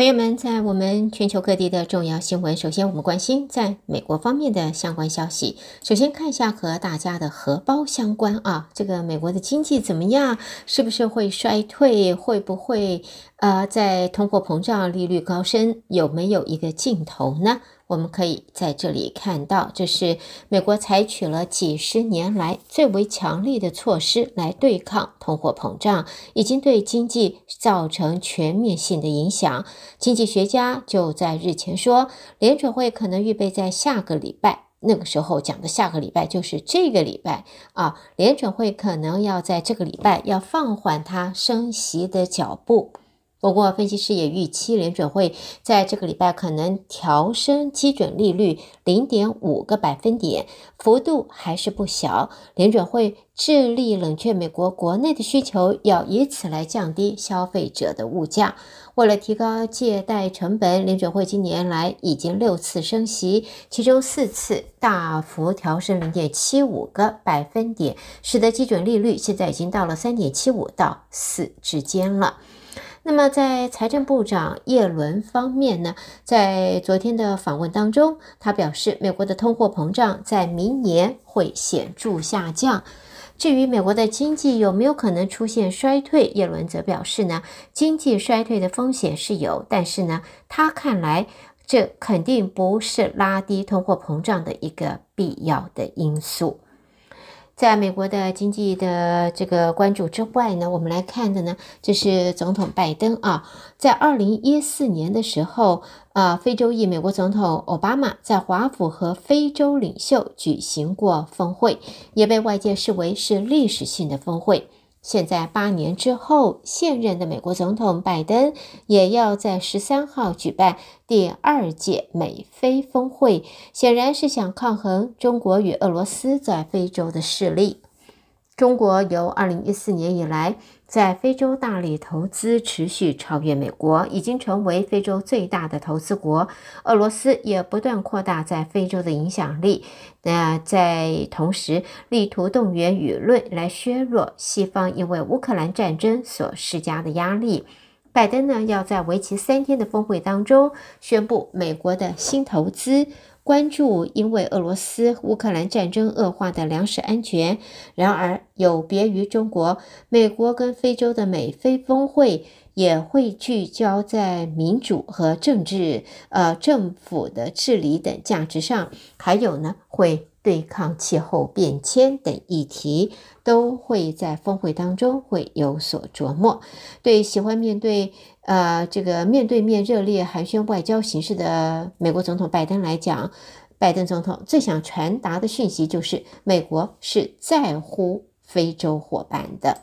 朋友们，在我们全球各地的重要新闻，首先我们关心在美国方面的相关消息。首先看一下和大家的荷包相关啊，这个美国的经济怎么样？是不是会衰退？会不会呃，在通货膨胀、利率高升，有没有一个尽头呢？我们可以在这里看到，这是美国采取了几十年来最为强力的措施来对抗通货膨胀，已经对经济造成全面性的影响。经济学家就在日前说，联准会可能预备在下个礼拜，那个时候讲的下个礼拜就是这个礼拜啊，联准会可能要在这个礼拜要放缓它升息的脚步。不过，分析师也预期联准会在这个礼拜可能调升基准利率零点五个百分点，幅度还是不小。联准会致力冷却美国国内的需求，要以此来降低消费者的物价。为了提高借贷成本，联准会今年来已经六次升息，其中四次大幅调升零点七五个百分点，使得基准利率现在已经到了三点七五到四之间了。那么，在财政部长耶伦方面呢，在昨天的访问当中，他表示，美国的通货膨胀在明年会显著下降。至于美国的经济有没有可能出现衰退，耶伦则表示呢，经济衰退的风险是有，但是呢，他看来这肯定不是拉低通货膨胀的一个必要的因素。在美国的经济的这个关注之外呢，我们来看的呢，这是总统拜登啊，在二零一四年的时候，啊，非洲裔美国总统奥巴马在华府和非洲领袖举行过峰会，也被外界视为是历史性的峰会。现在八年之后，现任的美国总统拜登也要在十三号举办第二届美非峰会，显然是想抗衡中国与俄罗斯在非洲的势力。中国由二零一四年以来，在非洲大力投资，持续超越美国，已经成为非洲最大的投资国。俄罗斯也不断扩大在非洲的影响力，那在同时力图动员舆论来削弱西方因为乌克兰战争所施加的压力。拜登呢，要在为期三天的峰会当中宣布美国的新投资。关注因为俄罗斯乌克兰战争恶化的粮食安全。然而，有别于中国，美国跟非洲的美非峰会也会聚焦在民主和政治、呃政府的治理等价值上，还有呢，会对抗气候变迁等议题，都会在峰会当中会有所琢磨。对喜欢面对。呃，这个面对面热烈寒暄外交形式的美国总统拜登来讲，拜登总统最想传达的讯息就是，美国是在乎非洲伙伴的。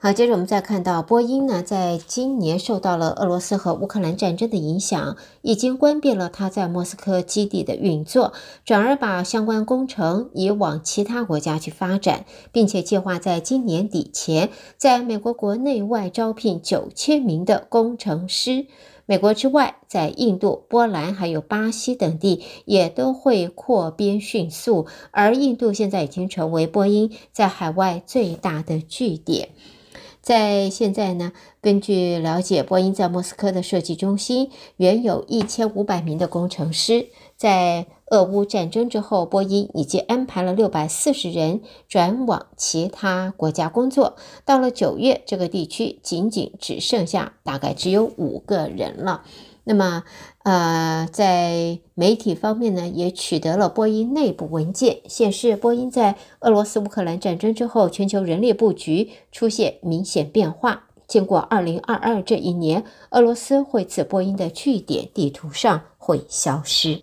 好，接着我们再看到，波音呢，在今年受到了俄罗斯和乌克兰战争的影响，已经关闭了它在莫斯科基地的运作，转而把相关工程移往其他国家去发展，并且计划在今年底前，在美国国内外招聘九千名的工程师。美国之外，在印度、波兰还有巴西等地也都会扩编迅速，而印度现在已经成为波音在海外最大的据点。在现在呢，根据了解，波音在莫斯科的设计中心原有一千五百名的工程师。在俄乌战争之后，波音已经安排了六百四十人转往其他国家工作。到了九月，这个地区仅仅只剩下大概只有五个人了。那么，呃，在媒体方面呢，也取得了波音内部文件，显示波音在俄罗斯乌克兰战争之后，全球人力布局出现明显变化。经过二零二二这一年，俄罗斯会自波音的据点地图上会消失。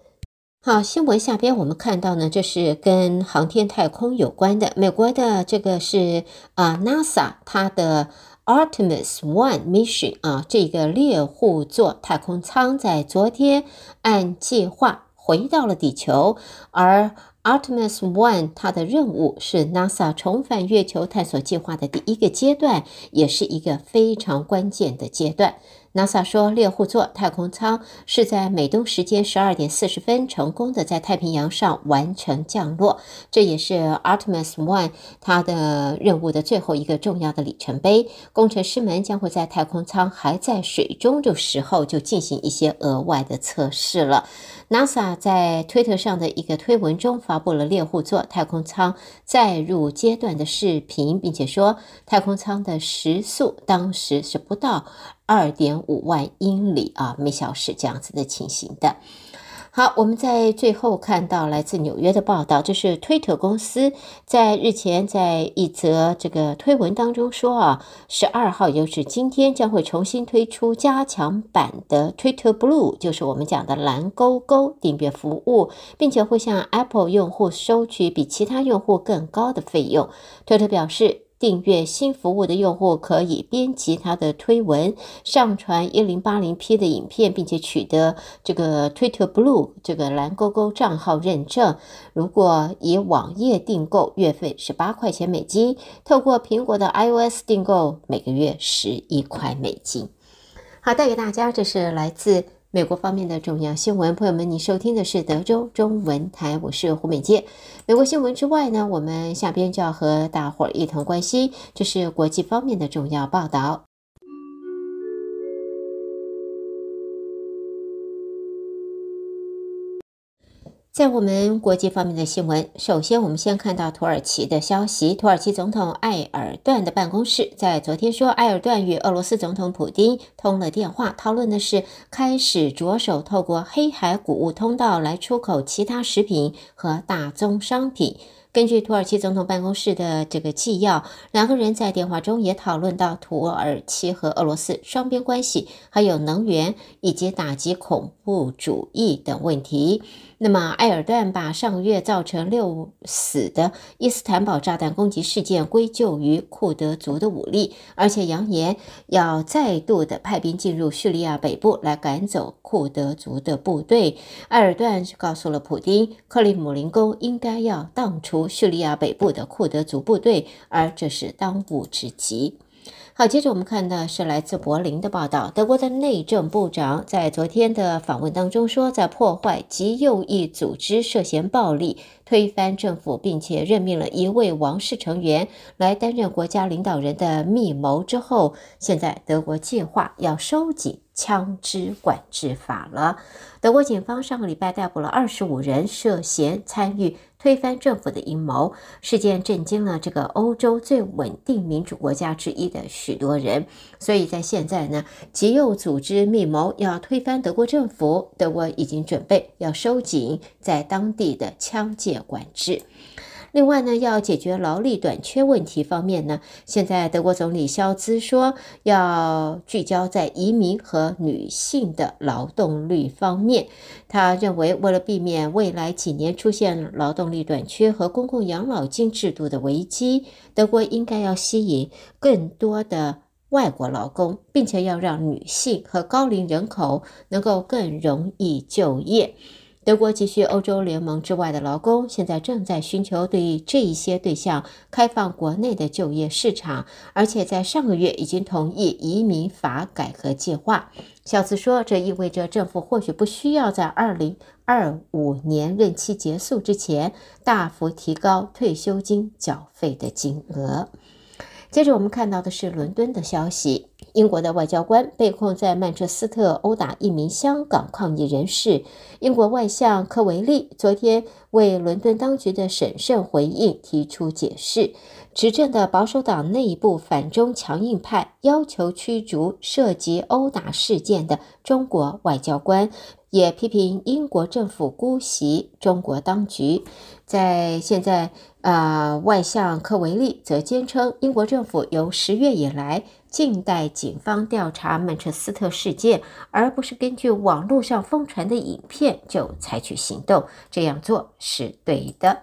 好，新闻下边我们看到呢，这是跟航天太空有关的，美国的这个是啊 NASA 它的。Artemis One Mission 啊，这个猎户座太空舱在昨天按计划回到了地球，而 Artemis One 它的任务是 NASA 重返月球探索计划的第一个阶段，也是一个非常关键的阶段。NASA 说，猎户座太空舱是在美东时间十二点四十分成功的在太平洋上完成降落，这也是 Artemis One 它的任务的最后一个重要的里程碑。工程师们将会在太空舱还在水中的时候就进行一些额外的测试了。NASA 在推特上的一个推文中发布了猎户座太空舱载入阶段的视频，并且说太空舱的时速当时是不到二点五万英里啊每小时这样子的情形的。好，我们在最后看到来自纽约的报道，这是推特公司在日前在一则这个推文当中说啊，十二号也就是今天将会重新推出加强版的 Twitter Blue，就是我们讲的蓝勾勾订阅服务，并且会向 Apple 用户收取比其他用户更高的费用。推特表示。订阅新服务的用户可以编辑他的推文，上传 1080P 的影片，并且取得这个 Twitter Blue 这个蓝勾勾账号认证。如果以网页订购，月费是八块钱美金；透过苹果的 iOS 订购，每个月十一块美金。好，带给大家，这是来自。美国方面的重要新闻，朋友们，你收听的是德州中文台，我是胡美杰。美国新闻之外呢，我们下边就要和大伙儿一同关心，这是国际方面的重要报道。在我们国际方面的新闻，首先我们先看到土耳其的消息。土耳其总统埃尔段的办公室在昨天说，埃尔段与俄罗斯总统普丁通了电话，讨论的是开始着手透过黑海谷物通道来出口其他食品和大宗商品。根据土耳其总统办公室的这个纪要，两个人在电话中也讨论到土耳其和俄罗斯双边关系，还有能源以及打击恐怖主义等问题。那么，埃尔段把上个月造成六死的伊斯坦堡炸弹攻击事件归咎于库德族的武力，而且扬言要再度的派兵进入叙利亚北部来赶走库德族的部队。埃尔段告诉了普丁，克里姆林宫应该要荡除叙利亚北部的库德族部队，而这是当务之急。好，接着我们看的是来自柏林的报道。德国的内政部长在昨天的访问当中说，在破坏极右翼组织涉嫌暴力推翻政府，并且任命了一位王室成员来担任国家领导人的密谋之后，现在德国计划要收紧枪支管制法了。德国警方上个礼拜逮捕了二十五人，涉嫌参与。推翻政府的阴谋事件震惊了这个欧洲最稳定民主国家之一的许多人，所以在现在呢，极右组织密谋要推翻德国政府，德国已经准备要收紧在当地的枪械管制。另外呢，要解决劳力短缺问题方面呢，现在德国总理肖兹说要聚焦在移民和女性的劳动力方面。他认为，为了避免未来几年出现劳动力短缺和公共养老金制度的危机，德国应该要吸引更多的外国劳工，并且要让女性和高龄人口能够更容易就业。德国急需欧洲联盟之外的劳工，现在正在寻求对这一些对象开放国内的就业市场，而且在上个月已经同意移民法改革计划。肖兹说，这意味着政府或许不需要在二零二五年任期结束之前大幅提高退休金缴费的金额。接着我们看到的是伦敦的消息。英国的外交官被控在曼彻斯特殴打一名香港抗议人士。英国外相科维利昨天为伦敦当局的审慎回应提出解释。执政的保守党内部反中强硬派要求驱逐涉及殴打事件的中国外交官，也批评英国政府姑息中国当局。在现在，呃，外相科维利则坚称，英国政府由十月以来静待警方调查曼彻斯特事件，而不是根据网络上疯传的影片就采取行动。这样做是对的。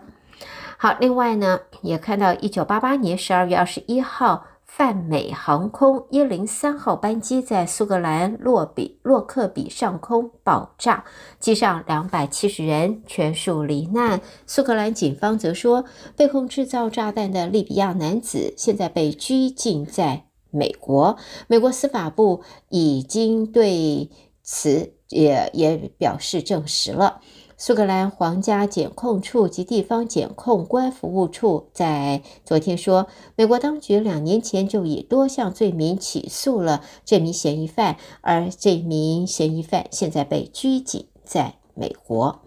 好，另外呢，也看到一九八八年十二月二十一号，泛美航空一零三号班机在苏格兰洛比洛克比上空爆炸，机上两百七十人全数罹难。苏格兰警方则说，被控制造炸弹的利比亚男子现在被拘禁在美国。美国司法部已经对此也也表示证实了。苏格兰皇家检控处及地方检控官服务处在昨天说，美国当局两年前就以多项罪名起诉了这名嫌疑犯，而这名嫌疑犯现在被拘禁在美国。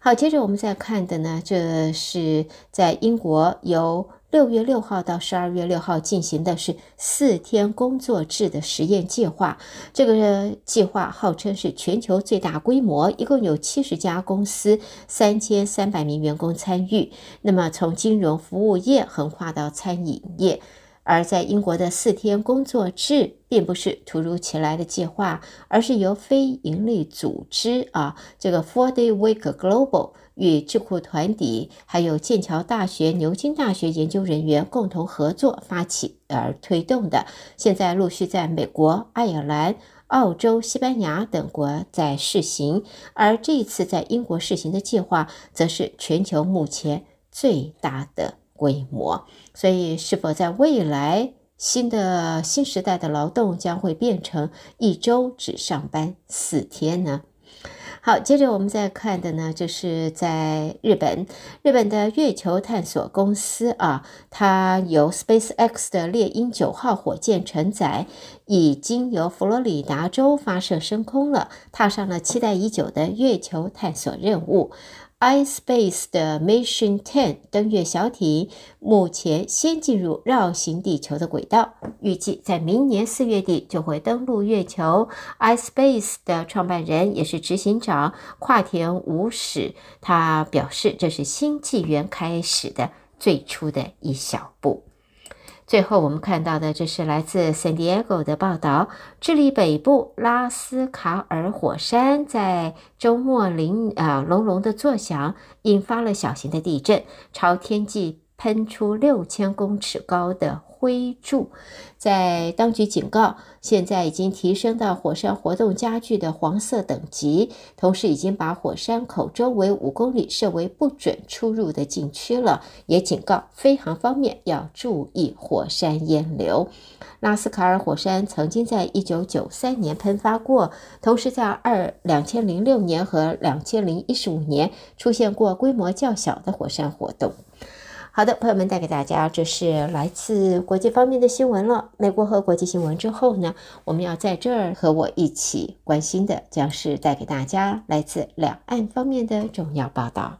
好，接着我们再看的呢，这是在英国由六月六号到十二月六号进行的是四天工作制的实验计划。这个计划号称是全球最大规模，一共有七十家公司，三千三百名员工参与。那么从金融服务业横跨到餐饮业。而在英国的四天工作制并不是突如其来的计划，而是由非营利组织啊，这个 Four Day Week Global。与智库团体，还有剑桥大学、牛津大学研究人员共同合作发起而推动的，现在陆续在美国、爱尔兰、澳洲、西班牙等国在试行，而这一次在英国试行的计划，则是全球目前最大的规模。所以，是否在未来新的新时代的劳动将会变成一周只上班四天呢？好，接着我们再看的呢，就是在日本，日本的月球探索公司啊，它由 SpaceX 的猎鹰九号火箭承载，已经由佛罗里达州发射升空了，踏上了期待已久的月球探索任务。iSpace 的 Mission Ten 登月小艇目前先进入绕行地球的轨道，预计在明年四月底就会登陆月球。iSpace 的创办人也是执行长跨田武史，他表示这是新纪元开始的最初的一小步。最后，我们看到的这是来自 San Diego 的报道：智利北部拉斯卡尔火山在周末铃啊隆隆的作响，引发了小型的地震，朝天际喷出六千公尺高的灰柱，在当局警告，现在已经提升到火山活动加剧的黄色等级，同时已经把火山口周围五公里设为不准出入的禁区了，也警告飞航方面要注意火山烟流。拉斯卡尔火山曾经在一九九三年喷发过，同时在二两千零六年和两千零一十五年出现过规模较小的火山活动。好的，朋友们，带给大家这是来自国际方面的新闻了。美国和国际新闻之后呢，我们要在这儿和我一起关心的，将是带给大家来自两岸方面的重要报道。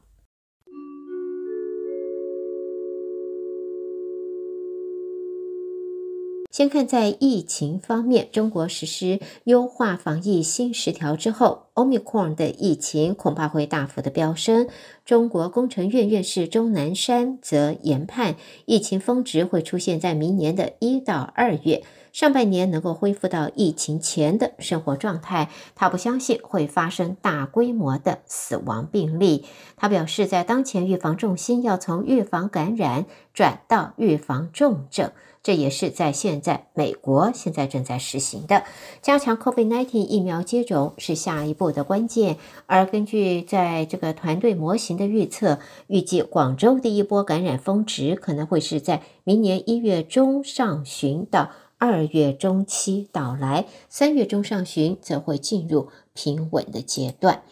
先看在疫情方面，中国实施优化防疫新十条之后，Omicron 的疫情恐怕会大幅的飙升。中国工程院院士钟南山则研判，疫情峰值会出现在明年的一到二月，上半年能够恢复到疫情前的生活状态。他不相信会发生大规模的死亡病例。他表示，在当前预防重心要从预防感染转到预防重症。这也是在现在美国现在正在实行的，加强 COVID-19 疫苗接种是下一步的关键。而根据在这个团队模型的预测，预计广州第一波感染峰值可能会是在明年一月中上旬到二月中期到来，三月中上旬则会进入平稳的阶段。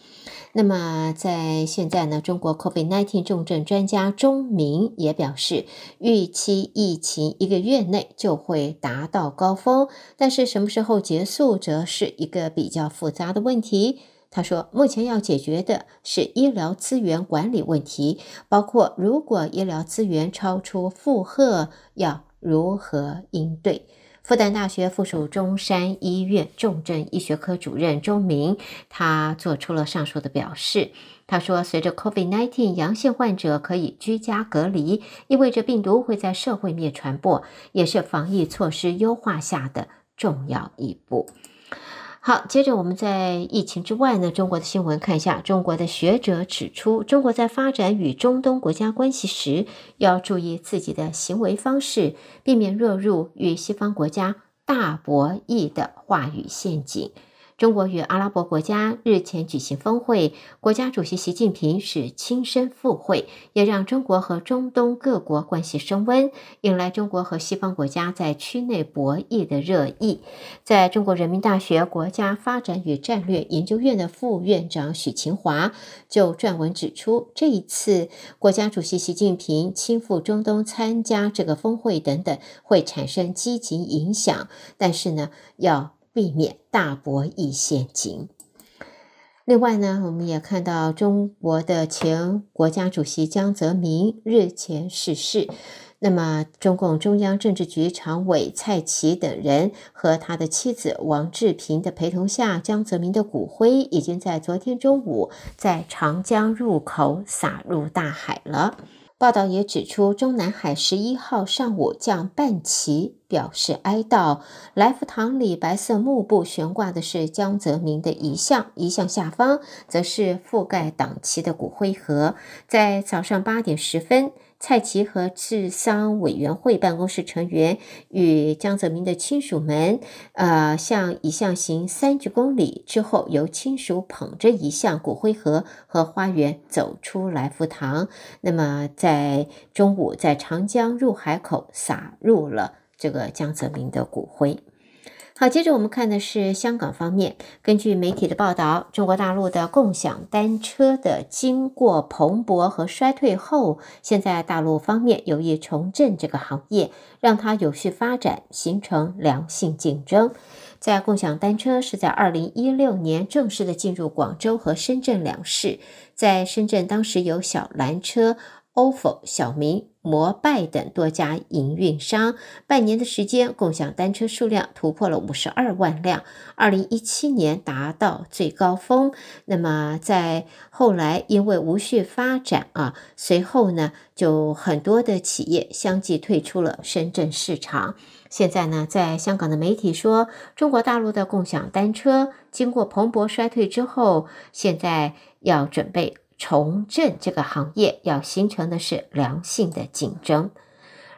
那么，在现在呢，中国 COVID-19 重症专家钟明也表示，预期疫情一个月内就会达到高峰，但是什么时候结束，则是一个比较复杂的问题。他说，目前要解决的是医疗资源管理问题，包括如果医疗资源超出负荷，要如何应对。复旦大学附属中山医院重症医学科主任周明，他做出了上述的表示。他说，随着 COVID-19 阳性患者可以居家隔离，意味着病毒会在社会面传播，也是防疫措施优化下的重要一步。好，接着我们在疫情之外呢，中国的新闻看一下。中国的学者指出，中国在发展与中东国家关系时，要注意自己的行为方式，避免落入与西方国家大博弈的话语陷阱。中国与阿拉伯国家日前举行峰会，国家主席习近平是亲身赴会，也让中国和中东各国关系升温，引来中国和西方国家在区内博弈的热议。在中国人民大学国家发展与战略研究院的副院长许勤华就撰文指出，这一次国家主席习近平亲赴中东参加这个峰会等等，会产生积极影响，但是呢，要。避免大博弈陷阱。另外呢，我们也看到中国的前国家主席江泽民日前逝世。那么，中共中央政治局常委蔡奇等人和他的妻子王志平的陪同下，江泽民的骨灰已经在昨天中午在长江入口洒入大海了。报道也指出，中南海十一号上午降半旗，表示哀悼。来福堂里白色幕布悬挂的是江泽民的遗像，遗像下方则是覆盖党旗的骨灰盒。在早上八点十分。蔡奇和治丧委员会办公室成员与江泽民的亲属们，呃，向遗像行三鞠躬礼之后，由亲属捧着遗像、骨灰盒和花园走出来福堂。那么，在中午，在长江入海口撒入了这个江泽民的骨灰。好，接着我们看的是香港方面。根据媒体的报道，中国大陆的共享单车的经过蓬勃和衰退后，现在大陆方面有意重振这个行业，让它有序发展，形成良性竞争。在共享单车是在二零一六年正式的进入广州和深圳两市，在深圳当时有小蓝车、ofo、小明。摩拜等多家营运商，半年的时间，共享单车数量突破了五十二万辆。二零一七年达到最高峰。那么在后来，因为无序发展啊，随后呢，就很多的企业相继退出了深圳市场。现在呢，在香港的媒体说，中国大陆的共享单车经过蓬勃衰退之后，现在要准备。重振这个行业要形成的是良性的竞争。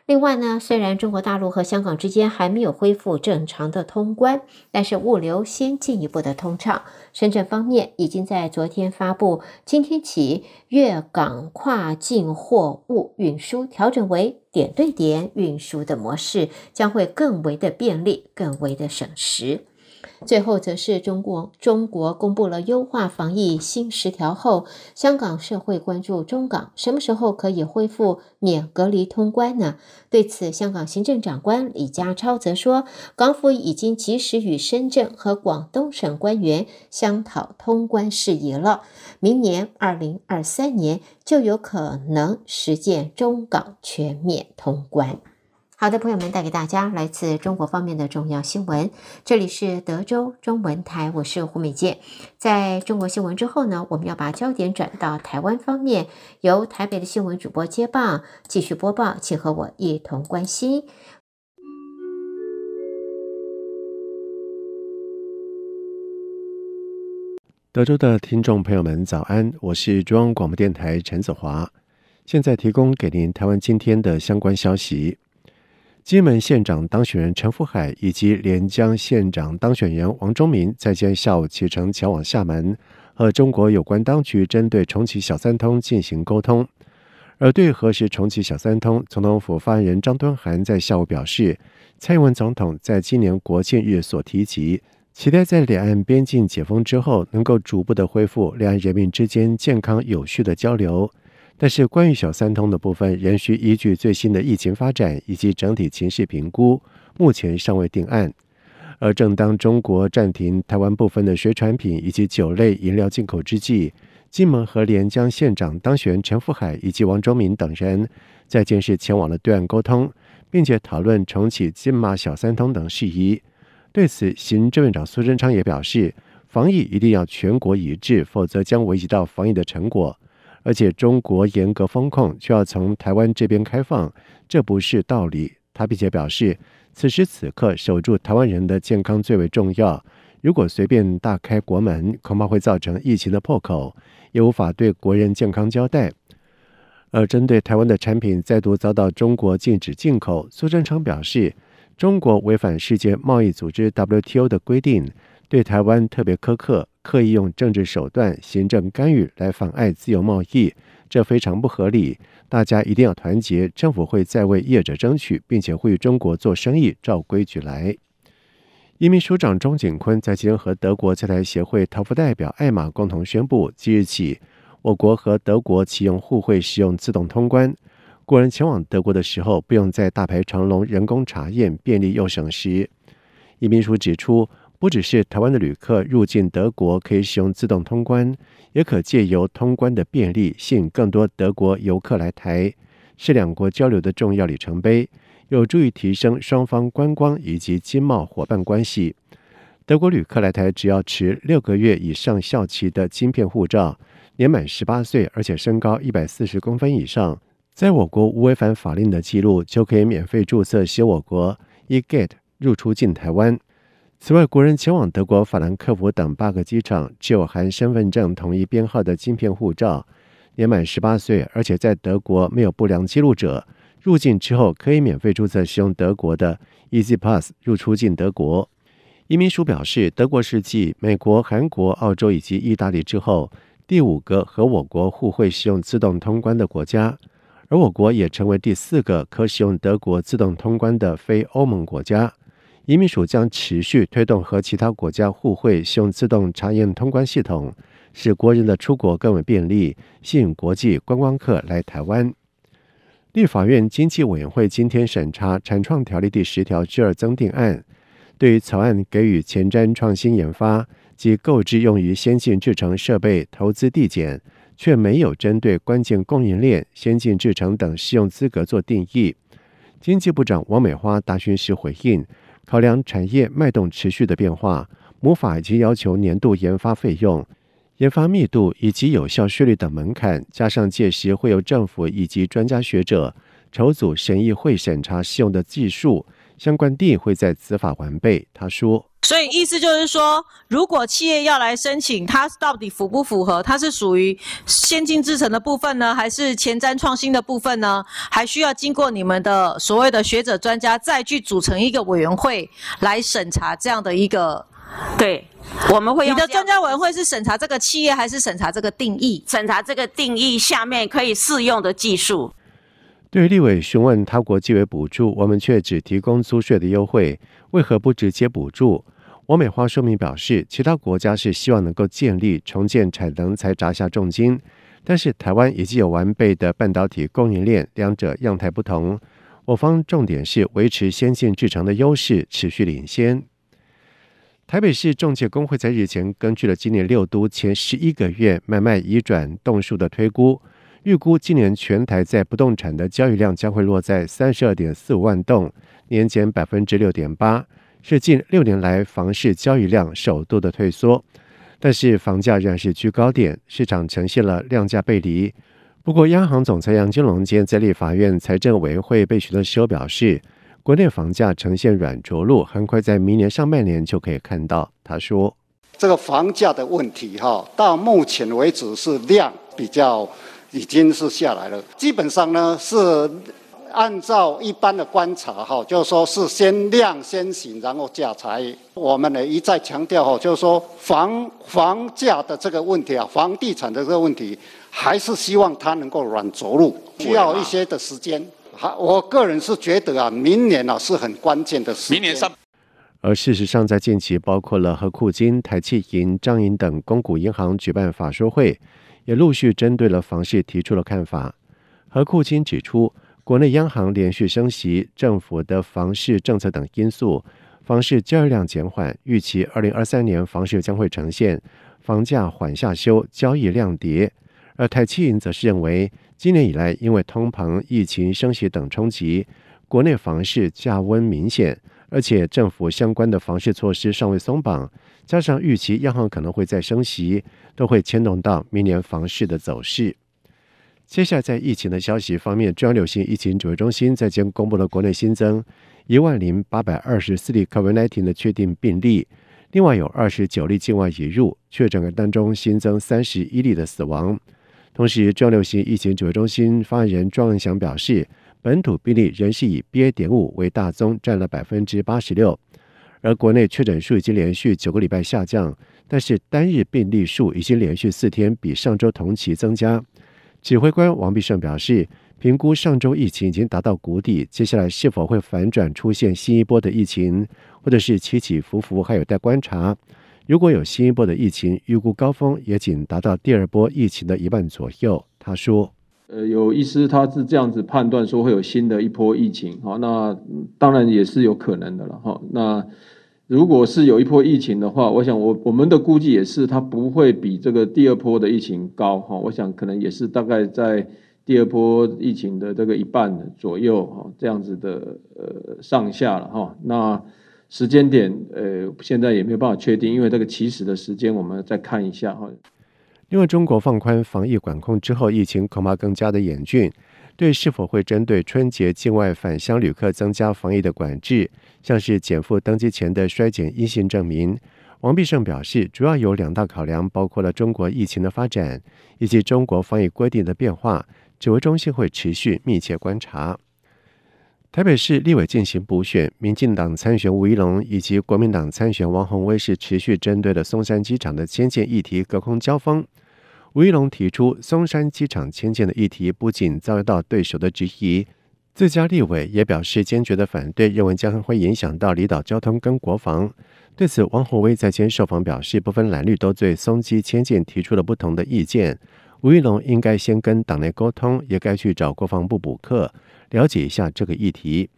另外呢，虽然中国大陆和香港之间还没有恢复正常的通关，但是物流先进一步的通畅。深圳方面已经在昨天发布，今天起粤港跨境货物运输调整为点对点运输的模式，将会更为的便利，更为的省时。最后，则是中国中国公布了优化防疫新十条后，香港社会关注中港什么时候可以恢复免隔离通关呢？对此，香港行政长官李家超则说，港府已经及时与深圳和广东省官员商讨通关事宜了，明年二零二三年就有可能实践中港全面通关。好的，朋友们，带给大家来自中国方面的重要新闻。这里是德州中文台，我是胡美健。在中国新闻之后呢，我们要把焦点转到台湾方面，由台北的新闻主播接棒继续播报，请和我一同关心。德州的听众朋友们，早安，我是中央广播电台陈子华，现在提供给您台湾今天的相关消息。金门县长当选人陈福海以及连江县长当选人王忠民在今天下午启程前往厦门，和中国有关当局针对重启小三通进行沟通。而对何时重启小三通，总统府发言人张敦涵在下午表示，蔡英文总统在今年国庆日所提及，期待在两岸边境解封之后，能够逐步的恢复两岸人民之间健康有序的交流。但是，关于小三通的部分，仍需依据最新的疫情发展以及整体情势评估，目前尚未定案。而正当中国暂停台湾部分的水产品以及酒类饮料进口之际，金门和连江县长当选陈福海以及王忠民等人在今日前往了对岸沟通，并且讨论重启金马小三通等事宜。对此，行政院长苏贞昌也表示，防疫一定要全国一致，否则将危及到防疫的成果。而且中国严格封控，却要从台湾这边开放，这不是道理。他并且表示，此时此刻守住台湾人的健康最为重要。如果随便大开国门，恐怕会造成疫情的破口，也无法对国人健康交代。而针对台湾的产品再度遭到中国禁止进口，苏贞昌表示，中国违反世界贸易组织 WTO 的规定，对台湾特别苛刻，刻意用政治手段、行政干预来妨碍自由贸易，这非常不合理。大家一定要团结，政府会再为业者争取，并且会与中国做生意，照规矩来。移民署长钟景坤在今天和德国在台协会逃犯代表艾玛共同宣布，即日起，我国和德国启用互惠使用自动通关，国人前往德国的时候不用再大排长龙、人工查验，便利又省时。移民署指出，不只是台湾的旅客入境德国可以使用自动通关。也可借由通关的便利，吸引更多德国游客来台，是两国交流的重要里程碑，有助于提升双方观光以及经贸伙伴关系。德国旅客来台只要持六个月以上效期的晶片护照，年满十八岁，而且身高一百四十公分以上，在我国无违反法令的记录，就可以免费注册写我国 eGate 入出境台湾。此外，国人前往德国法兰克福等八个机场，持有含身份证统一编号的芯片护照，年满十八岁，而且在德国没有不良记录者，入境之后可以免费注册使用德国的 Easy Pass 入出境德国。移民署表示，德国是继美国、韩国、澳洲以及意大利之后，第五个和我国互惠使用自动通关的国家，而我国也成为第四个可使用德国自动通关的非欧盟国家。移民署将持续推动和其他国家互惠使用自动查验通关系统，使国人的出国更为便利，吸引国际观光客来台湾。立法院经济委员会今天审查《产创条例》第十条之二增订案，对于草案给予前瞻创新研发及购置用于先进制程设备投资递减，却没有针对关键供应链、先进制程等适用资格做定义。经济部长王美花答询时回应。考量产业脉动持续的变化，魔法已经要求年度研发费用、研发密度以及有效税率等门槛，加上届时会有政府以及专家学者筹组审议会审查适用的技术，相关定义会在此法完备。他说。所以意思就是说，如果企业要来申请，它到底符不符合？它是属于先进制程的部分呢，还是前瞻创新的部分呢？还需要经过你们的所谓的学者专家再去组成一个委员会来审查这样的一个。对，我们会用。你的专家委员会是审查这个企业，还是审查这个定义？审查这个定义下面可以适用的技术。对于立委询问他国纪委补助，我们却只提供租税的优惠，为何不直接补助？王美花说明表示，其他国家是希望能够建立重建产能才砸下重金，但是台湾已经有完备的半导体供应链，两者样态不同。我方重点是维持先进制程的优势，持续领先。台北市仲介工会在日前根据了今年六都前十一个月买卖移转栋数的推估。预估今年全台在不动产的交易量将会落在三十二点四五万栋，年减百分之六点八，是近六年来房市交易量首度的退缩。但是房价仍然是居高点，市场呈现了量价背离。不过，央行总裁杨金龙今天在立法院财政委员会被询的时候表示，国内房价呈现软着陆，很快在明年上半年就可以看到。他说：“这个房价的问题，哈，到目前为止是量比较。”已经是下来了，基本上呢是按照一般的观察哈，就是说是先量先行，然后价才。我们呢一再强调哈，就是说房房价的这个问题啊，房地产的这个问题，还是希望它能够软着陆，需要一些的时间。好，我个人是觉得啊，明年啊是很关键的时间。明年上。而事实上，在近期，包括了和库金、台企银、彰银等公股银行举办法说会。也陆续针对了房市提出了看法。何库钦指出，国内央行连续升息、政府的房市政策等因素，房市交易量减缓，预期二零二三年房市将会呈现房价缓下修、交易量跌。而台企银则是认为，今年以来因为通膨、疫情升息等冲击，国内房市价温明显，而且政府相关的房市措施尚未松绑。加上预期央行可能会再升息，都会牵动到明年房市的走势。接下来在疫情的消息方面，中央流行疫情指挥中心在今公布了国内新增一万零八百二十四例 COVID-19 的确定病例，另外有二十九例境外移入确诊个当中新增三十一例的死亡。同时，中央流行疫情指挥中心发言人庄文祥表示，本土病例仍是以 BA. 点五为大宗，占了百分之八十六。而国内确诊数已经连续九个礼拜下降，但是单日病例数已经连续四天比上周同期增加。指挥官王必胜表示，评估上周疫情已经达到谷底，接下来是否会反转出现新一波的疫情，或者是起起伏伏，还有待观察。如果有新一波的疫情，预估高峰也仅达到第二波疫情的一半左右。他说。呃，有医师他是这样子判断说会有新的一波疫情，好，那当然也是有可能的了哈。那如果是有一波疫情的话，我想我我们的估计也是它不会比这个第二波的疫情高哈。我想可能也是大概在第二波疫情的这个一半左右哈，这样子的呃上下了哈。那时间点呃现在也没有办法确定，因为这个起始的时间我们再看一下哈。因为中国放宽防疫管控之后，疫情恐怕更加的严峻。对是否会针对春节境外返乡旅客增加防疫的管制，像是减负登机前的衰减阴性证明，王必胜表示，主要有两大考量，包括了中国疫情的发展以及中国防疫规定的变化。指挥中心会持续密切观察。台北市立委进行补选，民进党参选吴怡龙以及国民党参选王宏威是持续针对了松山机场的迁建议题隔空交锋。吴怡农提出，松山机场迁建的议题不仅遭遇到对手的质疑，自家立委也表示坚决的反对，认为将会影响到离岛交通跟国防。对此，王鸿薇在先受访表示，不分蓝绿都对松机迁建提出了不同的意见。吴怡农应该先跟党内沟通，也该去找国防部补课，了解一下这个议题。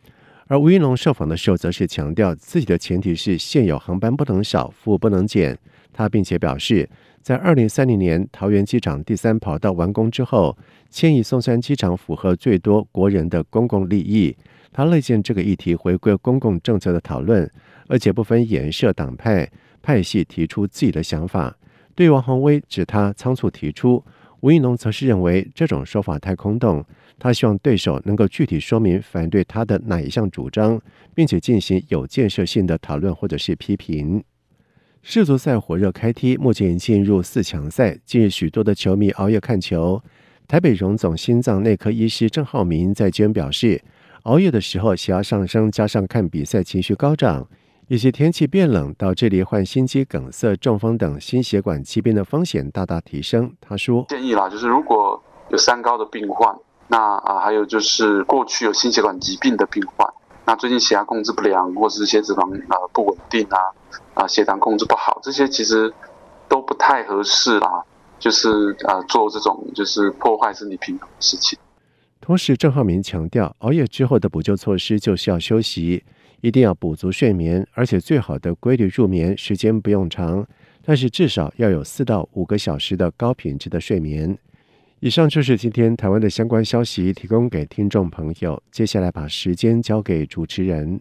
而吴怡农受访的时候，则是强调自己的前提是现有航班不能少，服务不能减。他并且表示，在二零三零年桃园机场第三跑道完工之后，迁移松山机场符合最多国人的公共利益。他乐见这个议题回归公共政策的讨论，而且不分颜色党派派系提出自己的想法。对王宏威指他仓促提出，吴怡农则是认为这种说法太空洞。他希望对手能够具体说明反对他的哪一项主张，并且进行有建设性的讨论或者是批评。世足赛火热开踢，目前已进入四强赛。近日，许多的球迷熬夜看球。台北荣总心脏内科医师郑浩明在今天表示，熬夜的时候血压上升，加上看比赛情绪高涨，以及天气变冷，导致罹患心肌梗塞、中风等心血管疾病的风险大大提升。他说：“建议啦，就是如果有三高的病患，那啊还有就是过去有心血管疾病的病患。”那最近血压控制不良，或者是血脂肪啊不稳定啊，啊血糖控制不好，这些其实都不太合适啦，就是啊做这种就是破坏身体平衡的事情。同时，郑浩明强调，熬夜之后的补救措施就是要休息，一定要补足睡眠，而且最好的规律入眠时间不用长，但是至少要有四到五个小时的高品质的睡眠。以上就是今天台湾的相关消息，提供给听众朋友。接下来把时间交给主持人。